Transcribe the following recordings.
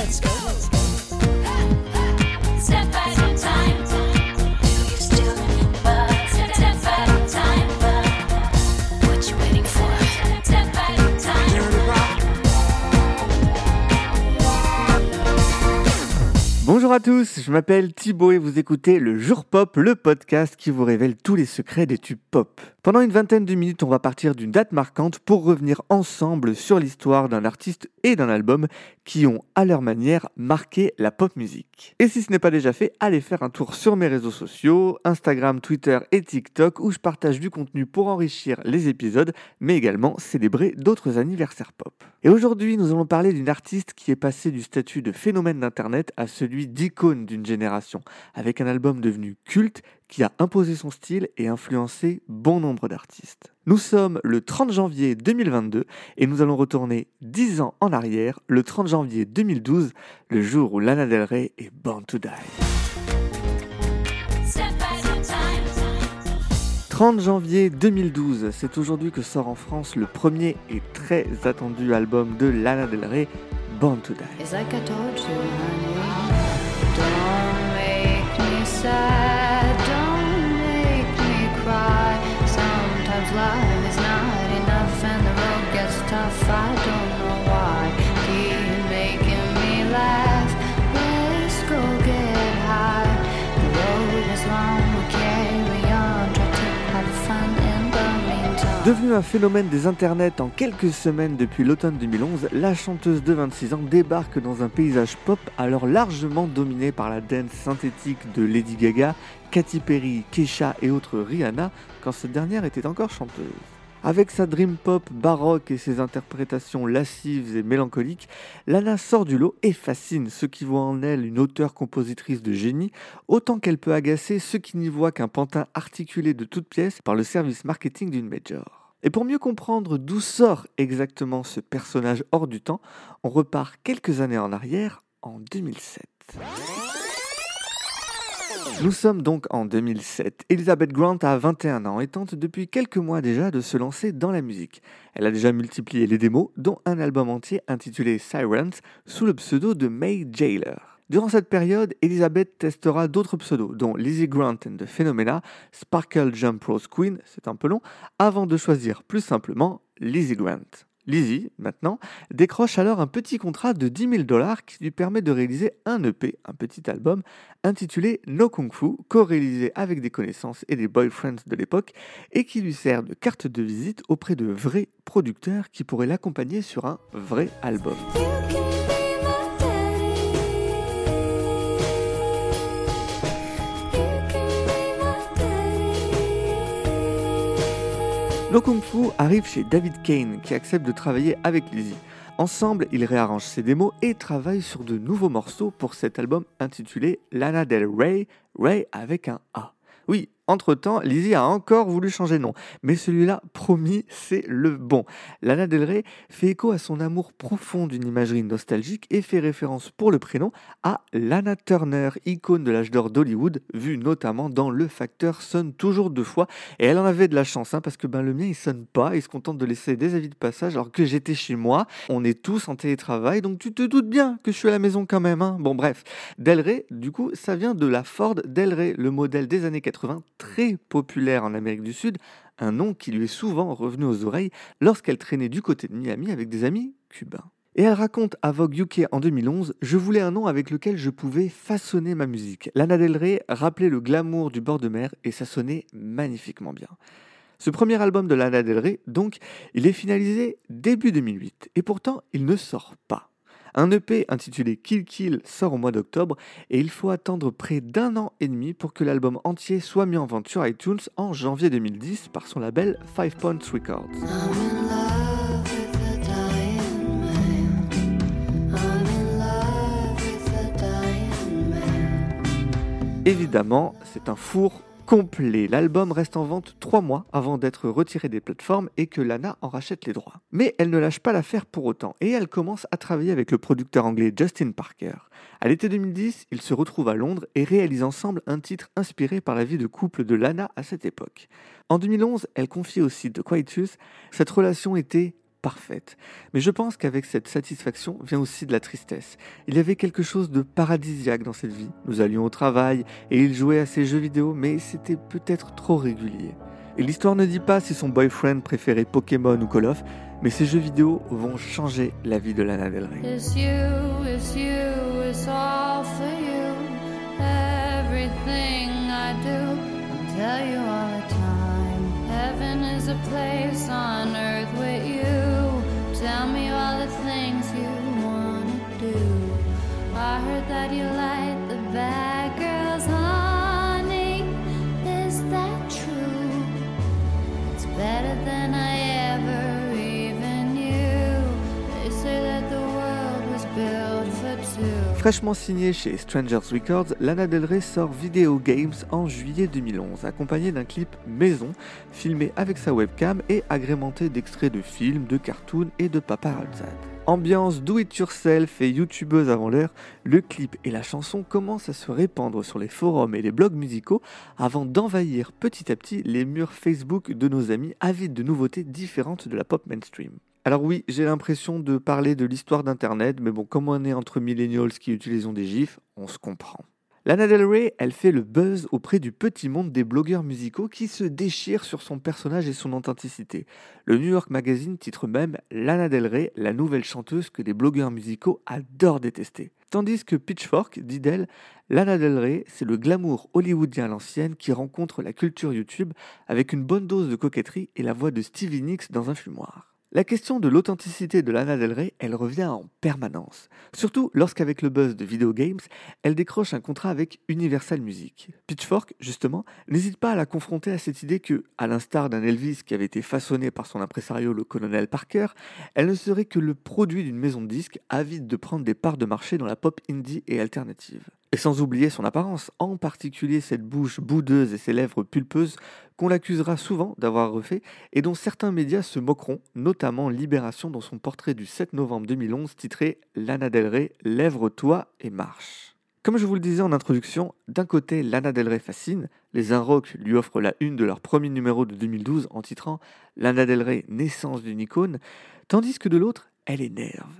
let's go. Step at a Bonjour à tous, je m'appelle Thibaut et vous écoutez le Jour Pop, le podcast qui vous révèle tous les secrets des tubes pop. Pendant une vingtaine de minutes, on va partir d'une date marquante pour revenir ensemble sur l'histoire d'un artiste et d'un album qui ont, à leur manière, marqué la pop musique. Et si ce n'est pas déjà fait, allez faire un tour sur mes réseaux sociaux, Instagram, Twitter et TikTok, où je partage du contenu pour enrichir les épisodes, mais également célébrer d'autres anniversaires pop. Et aujourd'hui, nous allons parler d'une artiste qui est passée du statut de phénomène d'Internet à celui d'icône d'une génération, avec un album devenu culte qui a imposé son style et influencé bon nombre d'artistes. Nous sommes le 30 janvier 2022 et nous allons retourner 10 ans en arrière, le 30 janvier 2012, le jour où Lana Del Rey est Born to Die. Step at a time. 30 janvier 2012, c'est aujourd'hui que sort en France le premier et très attendu album de Lana Del Rey, Born to Die. side. Devenue un phénomène des internets en quelques semaines depuis l'automne 2011, la chanteuse de 26 ans débarque dans un paysage pop alors largement dominé par la dance synthétique de Lady Gaga, Katy Perry, Kesha et autres Rihanna quand cette dernière était encore chanteuse. Avec sa dream pop baroque et ses interprétations lascives et mélancoliques, Lana sort du lot et fascine ceux qui voient en elle une auteure-compositrice de génie, autant qu'elle peut agacer ceux qui n'y voient qu'un pantin articulé de toutes pièces par le service marketing d'une major. Et pour mieux comprendre d'où sort exactement ce personnage hors du temps, on repart quelques années en arrière, en 2007. Nous sommes donc en 2007. Elizabeth Grant a 21 ans et tente depuis quelques mois déjà de se lancer dans la musique. Elle a déjà multiplié les démos, dont un album entier intitulé Sirens, sous le pseudo de May Jailer. Durant cette période, Elizabeth testera d'autres pseudos, dont Lizzie Grant and the Phenomena, Sparkle Jump Rose Queen, c'est un peu long, avant de choisir plus simplement Lizzie Grant. Lizzie, maintenant, décroche alors un petit contrat de 10 000 dollars qui lui permet de réaliser un EP, un petit album, intitulé No Kung Fu, co-réalisé avec des connaissances et des boyfriends de l'époque, et qui lui sert de carte de visite auprès de vrais producteurs qui pourraient l'accompagner sur un vrai album. Daddy. No Kung Fu arrive chez David Kane qui accepte de travailler avec Lizzie. Ensemble, ils réarrangent ses démos et travaillent sur de nouveaux morceaux pour cet album intitulé Lana Del Rey, Ray avec un A. Oui, entre-temps, Lizzie a encore voulu changer de nom, mais celui-là, promis, c'est le bon. Lana Del Rey fait écho à son amour profond d'une imagerie nostalgique et fait référence pour le prénom à Lana Turner, icône de l'âge d'or d'Hollywood, vue notamment dans Le Facteur sonne toujours deux fois. Et elle en avait de la chance, hein, parce que ben, le mien, il sonne pas, il se contente de laisser des avis de passage, alors que j'étais chez moi, on est tous en télétravail, donc tu te doutes bien que je suis à la maison quand même. hein. Bon bref, Del Rey, du coup, ça vient de la Ford Del Rey, le modèle des années 80, très populaire en Amérique du Sud, un nom qui lui est souvent revenu aux oreilles lorsqu'elle traînait du côté de Miami avec des amis cubains. Et elle raconte à Vogue UK en 2011 Je voulais un nom avec lequel je pouvais façonner ma musique. Lana Del Rey rappelait le glamour du bord de mer et ça sonnait magnifiquement bien. Ce premier album de Lana Del Rey, donc, il est finalisé début 2008 et pourtant il ne sort pas. Un EP intitulé Kill Kill sort au mois d'octobre et il faut attendre près d'un an et demi pour que l'album entier soit mis en vente sur iTunes en janvier 2010 par son label Five Points Records. Évidemment, c'est un four complet. L'album reste en vente trois mois avant d'être retiré des plateformes et que Lana en rachète les droits. Mais elle ne lâche pas l'affaire pour autant et elle commence à travailler avec le producteur anglais Justin Parker. À l'été 2010, ils se retrouvent à Londres et réalisent ensemble un titre inspiré par la vie de couple de Lana à cette époque. En 2011, elle confie au site The Quietus Cette relation était parfaite. Mais je pense qu'avec cette satisfaction vient aussi de la tristesse. Il y avait quelque chose de paradisiaque dans cette vie. Nous allions au travail et il jouait à ses jeux vidéo, mais c'était peut-être trop régulier. Et l'histoire ne dit pas si son boyfriend préférait Pokémon ou Call of, mais ces jeux vidéo vont changer la vie de Lana Del. It's you, it's you, it's all for you. Everything I do, I'll tell you all the time. Heaven is a place on earth with you. Tell me all the things you wanna do. I heard that you like the bad Fraîchement signée chez Strangers Records, Lana Del Rey sort Video Games en juillet 2011, accompagné d'un clip maison, filmé avec sa webcam et agrémenté d'extraits de films, de cartoons et de paparazzi. Ambiance do-it-yourself et youtubeuse avant l'heure, le clip et la chanson commencent à se répandre sur les forums et les blogs musicaux avant d'envahir petit à petit les murs Facebook de nos amis avides de nouveautés différentes de la pop mainstream. Alors oui, j'ai l'impression de parler de l'histoire d'Internet, mais bon, comme on est entre millennials qui utilisons des gifs, on se comprend. Lana Del Rey, elle fait le buzz auprès du petit monde des blogueurs musicaux qui se déchirent sur son personnage et son authenticité. Le New York Magazine titre même Lana Del Rey, la nouvelle chanteuse que les blogueurs musicaux adorent détester. Tandis que Pitchfork dit d'elle, Lana Del Rey, c'est le glamour hollywoodien à l'ancienne qui rencontre la culture YouTube avec une bonne dose de coquetterie et la voix de Stevie Nicks dans un fumoir. La question de l'authenticité de Lana Del Rey, elle revient en permanence. Surtout lorsqu'avec le buzz de Video Games, elle décroche un contrat avec Universal Music. Pitchfork, justement, n'hésite pas à la confronter à cette idée que, à l'instar d'un Elvis qui avait été façonné par son impresario le colonel Parker, elle ne serait que le produit d'une maison de disques avide de prendre des parts de marché dans la pop indie et alternative. Et sans oublier son apparence, en particulier cette bouche boudeuse et ses lèvres pulpeuses qu'on l'accusera souvent d'avoir refait et dont certains médias se moqueront, notamment Libération dans son portrait du 7 novembre 2011 titré Lana Del Rey, lèvre-toi et marche. Comme je vous le disais en introduction, d'un côté Lana Del Rey fascine, les Inrocks lui offrent la une de leur premier numéro de 2012 en titrant Lana Del Rey, naissance d'une icône, tandis que de l'autre, elle énerve.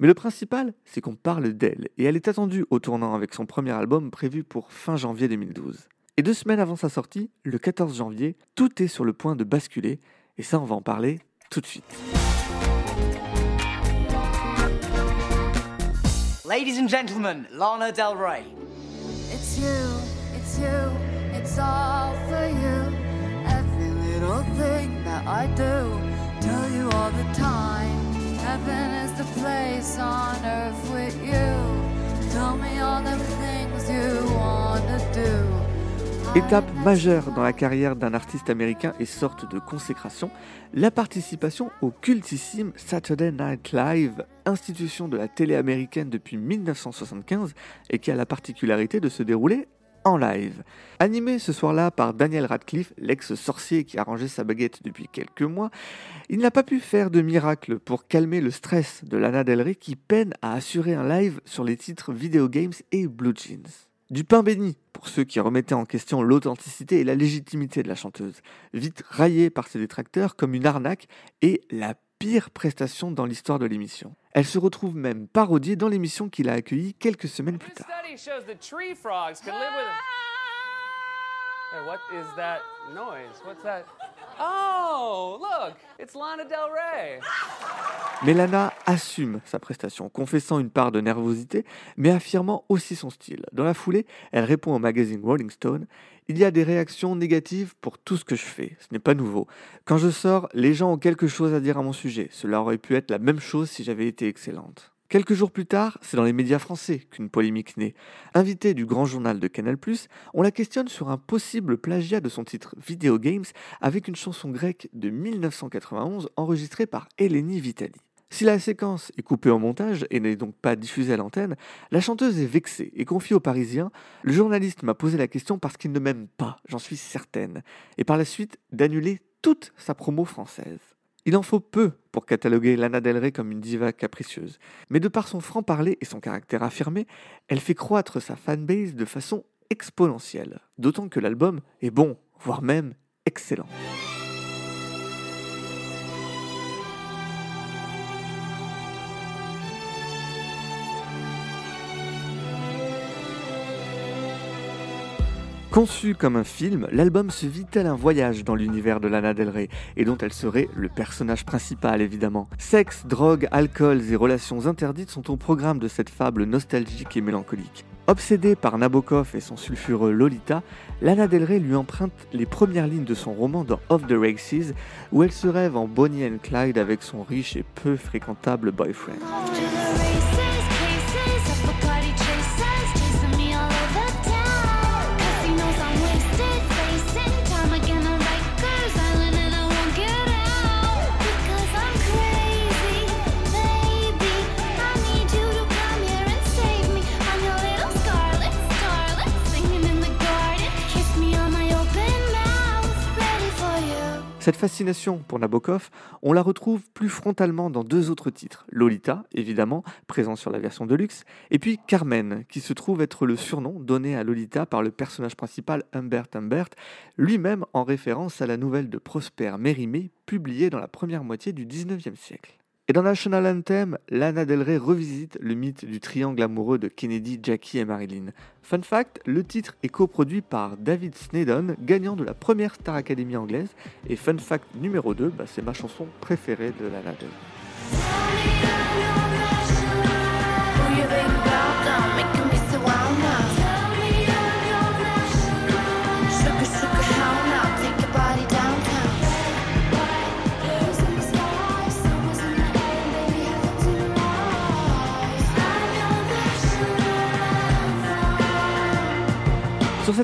Mais le principal, c'est qu'on parle d'elle, et elle est attendue au tournant avec son premier album prévu pour fin janvier 2012. Et deux semaines avant sa sortie, le 14 janvier, tout est sur le point de basculer, et ça on va en parler tout de suite. Ladies and gentlemen, Lana Del Rey. It's you, it's you, it's all for you. Every little thing that I do, tell you all the time. Heaven is the place on earth with you. Tell me all the things you wanna do. Étape majeure dans la carrière d'un artiste américain et sorte de consécration, la participation au cultissime Saturday Night Live, institution de la télé américaine depuis 1975 et qui a la particularité de se dérouler en live. Animé ce soir-là par Daniel Radcliffe, l'ex-sorcier qui a rangé sa baguette depuis quelques mois, il n'a pas pu faire de miracle pour calmer le stress de Lana Del Rey qui peine à assurer un live sur les titres Video Games et Blue Jeans. Du pain béni pour ceux qui remettaient en question l'authenticité et la légitimité de la chanteuse, vite raillée par ses détracteurs comme une arnaque et la pire prestation dans l'histoire de l'émission. Elle se retrouve même parodiée dans l'émission qu'il a accueillie quelques semaines plus tard. Hey, what is that noise? What's that? Oh, look, it's Lana Del Rey. Mais Lana assume sa prestation, confessant une part de nervosité, mais affirmant aussi son style. Dans la foulée, elle répond au magazine Rolling Stone Il y a des réactions négatives pour tout ce que je fais. Ce n'est pas nouveau. Quand je sors, les gens ont quelque chose à dire à mon sujet. Cela aurait pu être la même chose si j'avais été excellente. Quelques jours plus tard, c'est dans les médias français qu'une polémique naît. Invitée du grand journal de Canal+, on la questionne sur un possible plagiat de son titre Video Games avec une chanson grecque de 1991 enregistrée par Eleni Vitali. Si la séquence est coupée en montage et n'est donc pas diffusée à l'antenne, la chanteuse est vexée et confie aux Parisiens Le journaliste m'a posé la question parce qu'il ne m'aime pas, j'en suis certaine, et par la suite d'annuler toute sa promo française. Il en faut peu pour cataloguer Lana Del Rey comme une diva capricieuse, mais de par son franc-parler et son caractère affirmé, elle fait croître sa fanbase de façon exponentielle, d'autant que l'album est bon, voire même excellent. Conçu comme un film, l'album se vit tel un voyage dans l'univers de Lana Del Rey, et dont elle serait le personnage principal évidemment. Sexe, drogue, alcool et relations interdites sont au programme de cette fable nostalgique et mélancolique. Obsédée par Nabokov et son sulfureux Lolita, Lana Del Rey lui emprunte les premières lignes de son roman dans Off the Races, où elle se rêve en Bonnie and Clyde avec son riche et peu fréquentable boyfriend. Cette fascination pour Nabokov, on la retrouve plus frontalement dans deux autres titres. Lolita, évidemment, présent sur la version de luxe, et puis Carmen, qui se trouve être le surnom donné à Lolita par le personnage principal Humbert Humbert, lui-même en référence à la nouvelle de Prosper Mérimée, publiée dans la première moitié du 19e siècle. Et dans National Anthem, Lana Del Rey revisite le mythe du triangle amoureux de Kennedy, Jackie et Marilyn. Fun fact, le titre est coproduit par David Snedon, gagnant de la première Star Academy anglaise. Et fun fact numéro 2, bah, c'est ma chanson préférée de Lana Del Rey.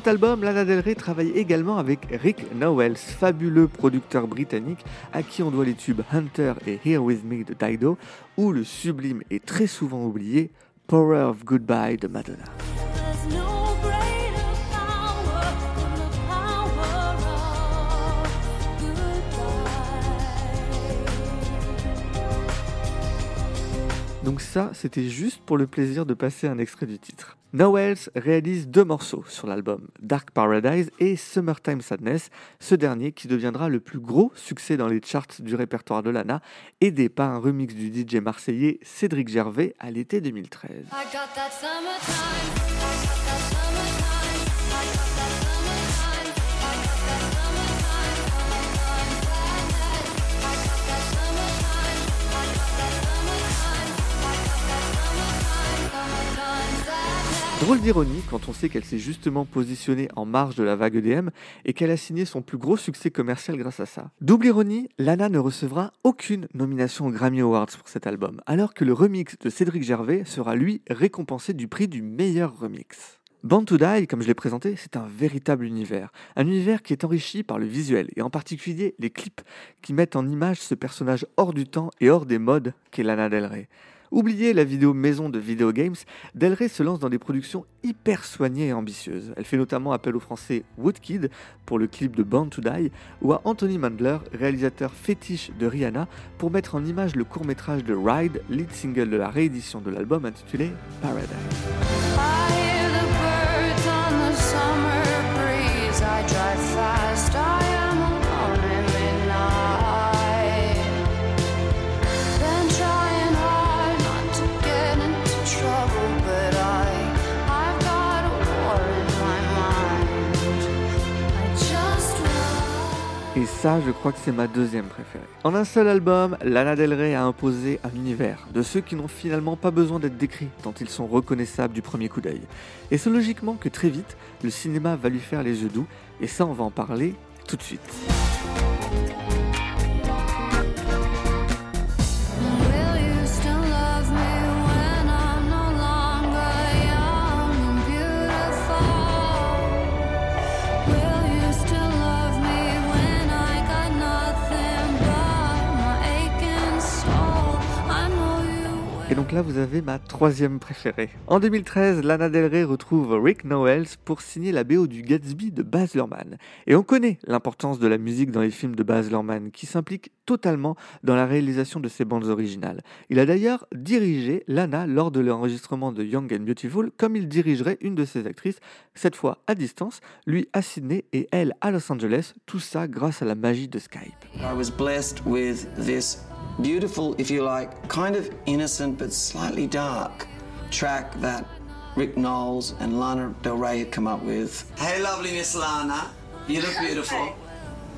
Cet album, Lana Del Rey travaille également avec Rick Nowels, fabuleux producteur britannique à qui on doit les tubes Hunter et Here With Me de Dido, ou le sublime et très souvent oublié Power of Goodbye de Madonna. Donc ça, c'était juste pour le plaisir de passer un extrait du titre. Nowells réalise deux morceaux sur l'album, Dark Paradise et Summertime Sadness, ce dernier qui deviendra le plus gros succès dans les charts du répertoire de Lana, aidé par un remix du DJ marseillais Cédric Gervais à l'été 2013. I got that summertime. I got that Drôle d'ironie quand on sait qu'elle s'est justement positionnée en marge de la vague EDM et qu'elle a signé son plus gros succès commercial grâce à ça. Double ironie, Lana ne recevra aucune nomination aux Grammy Awards pour cet album, alors que le remix de Cédric Gervais sera lui récompensé du prix du meilleur remix. Born to Die, comme je l'ai présenté, c'est un véritable univers. Un univers qui est enrichi par le visuel, et en particulier les clips qui mettent en image ce personnage hors du temps et hors des modes qu'est Lana Del Rey. Oubliez la vidéo maison de Video Games, Del Rey se lance dans des productions hyper soignées et ambitieuses. Elle fait notamment appel au français Woodkid pour le clip de Born to Die, ou à Anthony Mandler, réalisateur fétiche de Rihanna, pour mettre en image le court-métrage de Ride, lead single de la réédition de l'album intitulé Paradise. Ça, je crois que c'est ma deuxième préférée. En un seul album, Lana Del Rey a imposé un univers de ceux qui n'ont finalement pas besoin d'être décrits tant ils sont reconnaissables du premier coup d'œil. Et c'est logiquement que très vite, le cinéma va lui faire les yeux doux, et ça, on va en parler tout de suite. Là, vous avez ma troisième préférée. En 2013, Lana Del Rey retrouve Rick Nowels pour signer la BO du Gatsby de Baz Luhrmann. Et on connaît l'importance de la musique dans les films de Baz Luhrmann, qui s'implique totalement dans la réalisation de ses bandes originales. Il a d'ailleurs dirigé Lana lors de l'enregistrement de Young and Beautiful, comme il dirigerait une de ses actrices, cette fois à distance, lui à Sydney et elle à Los Angeles, tout ça grâce à la magie de Skype. Beautiful, if you like, kind of innocent but slightly dark track that Rick Knowles and Lana Del Rey had come up with. Hey, lovely Miss Lana. You look beautiful.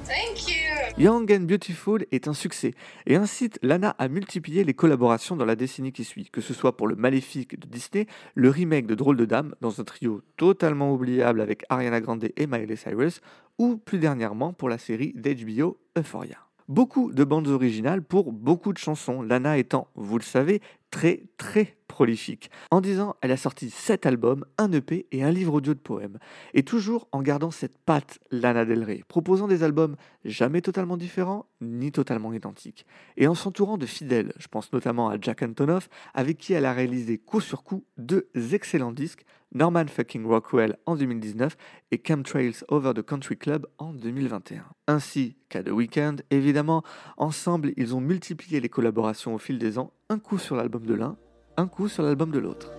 Thank you. Young and Beautiful est un succès et incite Lana à multiplier les collaborations dans la décennie qui suit, que ce soit pour le Maléfique de Disney, le remake de Drôle de Dame dans un trio totalement oubliable avec Ariana Grande et Miley Cyrus, ou plus dernièrement pour la série d'HBO Euphoria. Beaucoup de bandes originales pour beaucoup de chansons, Lana étant, vous le savez, très très prolifique. En 10 ans, elle a sorti 7 albums, un EP et un livre audio de poèmes. Et toujours en gardant cette patte Lana Del Rey, proposant des albums jamais totalement différents ni totalement identiques. Et en s'entourant de fidèles, je pense notamment à Jack Antonoff, avec qui elle a réalisé coup sur coup deux excellents disques, Norman fucking Rockwell en 2019 et Chemtrails Over the Country Club en 2021. Ainsi qu'à The Weeknd, évidemment, ensemble ils ont multiplié les collaborations au fil des ans, un coup sur l'album de l'un, un coup sur l'album de l'autre.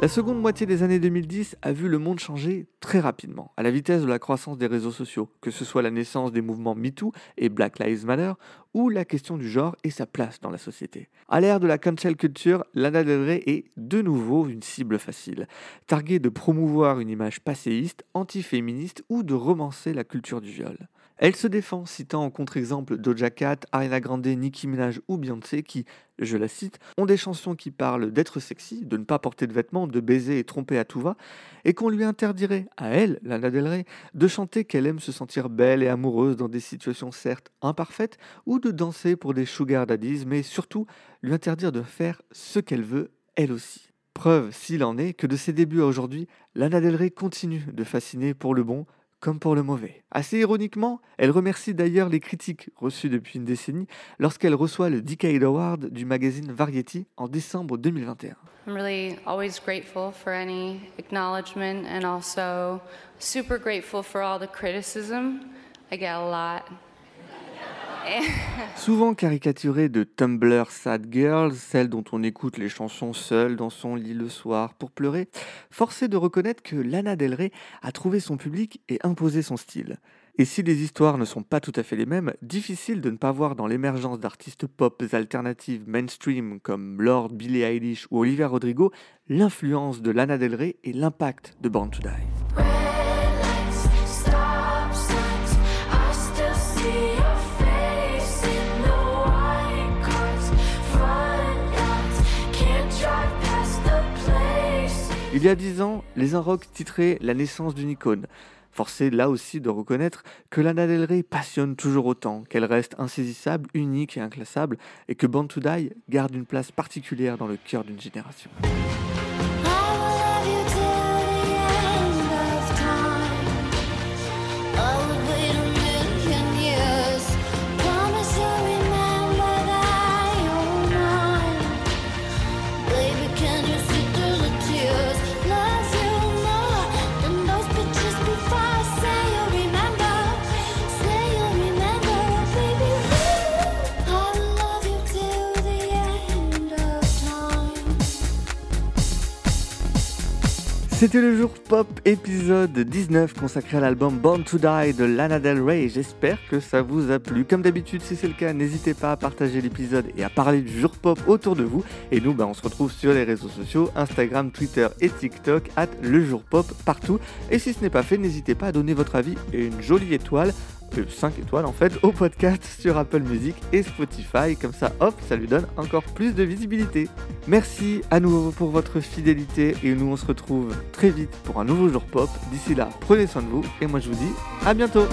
La seconde moitié des années 2010 a vu le monde changer très rapidement, à la vitesse de la croissance des réseaux sociaux, que ce soit la naissance des mouvements MeToo et Black Lives Matter, ou la question du genre et sa place dans la société. À l'ère de la cancel culture, Lana Del est de nouveau une cible facile, targuée de promouvoir une image passéiste, antiféministe ou de romancer la culture du viol. Elle se défend citant en contre-exemple Doja Cat, Ariana Grande, Nicki Minaj ou Beyoncé qui, je la cite, ont des chansons qui parlent d'être sexy, de ne pas porter de vêtements, de baiser et tromper à tout va, et qu'on lui interdirait, à elle, Lana Del de chanter qu'elle aime se sentir belle et amoureuse dans des situations certes imparfaites, ou de danser pour des sugar daddies, mais surtout lui interdire de faire ce qu'elle veut, elle aussi. Preuve, s'il en est, que de ses débuts à aujourd'hui, Lana Del Rey continue de fasciner pour le bon comme pour le mauvais. Assez ironiquement, elle remercie d'ailleurs les critiques reçues depuis une décennie lorsqu'elle reçoit le Decade Award du magazine Variety en décembre 2021. I'm really always grateful for any acknowledgement and also super grateful for all the criticism. I get a lot. Souvent caricaturée de Tumblr Sad Girls, celle dont on écoute les chansons seule dans son lit le soir pour pleurer, force est de reconnaître que Lana Del Rey a trouvé son public et imposé son style. Et si les histoires ne sont pas tout à fait les mêmes, difficile de ne pas voir dans l'émergence d'artistes pop alternatives mainstream comme Lord, Billie Eilish ou Olivia Rodrigo l'influence de Lana Del Rey et l'impact de Born to Die. Il y a dix ans, les Inrocks titraient La naissance d'une icône. Forcé là aussi de reconnaître que Lana Del passionne toujours autant, qu'elle reste insaisissable, unique et inclassable, et que Born to garde une place particulière dans le cœur d'une génération. C'était le jour pop épisode 19 consacré à l'album Born to Die de Lana Del Rey. J'espère que ça vous a plu. Comme d'habitude, si c'est le cas, n'hésitez pas à partager l'épisode et à parler du jour pop autour de vous. Et nous, bah, on se retrouve sur les réseaux sociaux, Instagram, Twitter et TikTok, at le jour pop partout. Et si ce n'est pas fait, n'hésitez pas à donner votre avis et une jolie étoile. 5 étoiles en fait au podcast sur Apple Music et Spotify. Comme ça hop ça lui donne encore plus de visibilité. Merci à nouveau pour votre fidélité et nous on se retrouve très vite pour un nouveau jour pop. D'ici là prenez soin de vous et moi je vous dis à bientôt?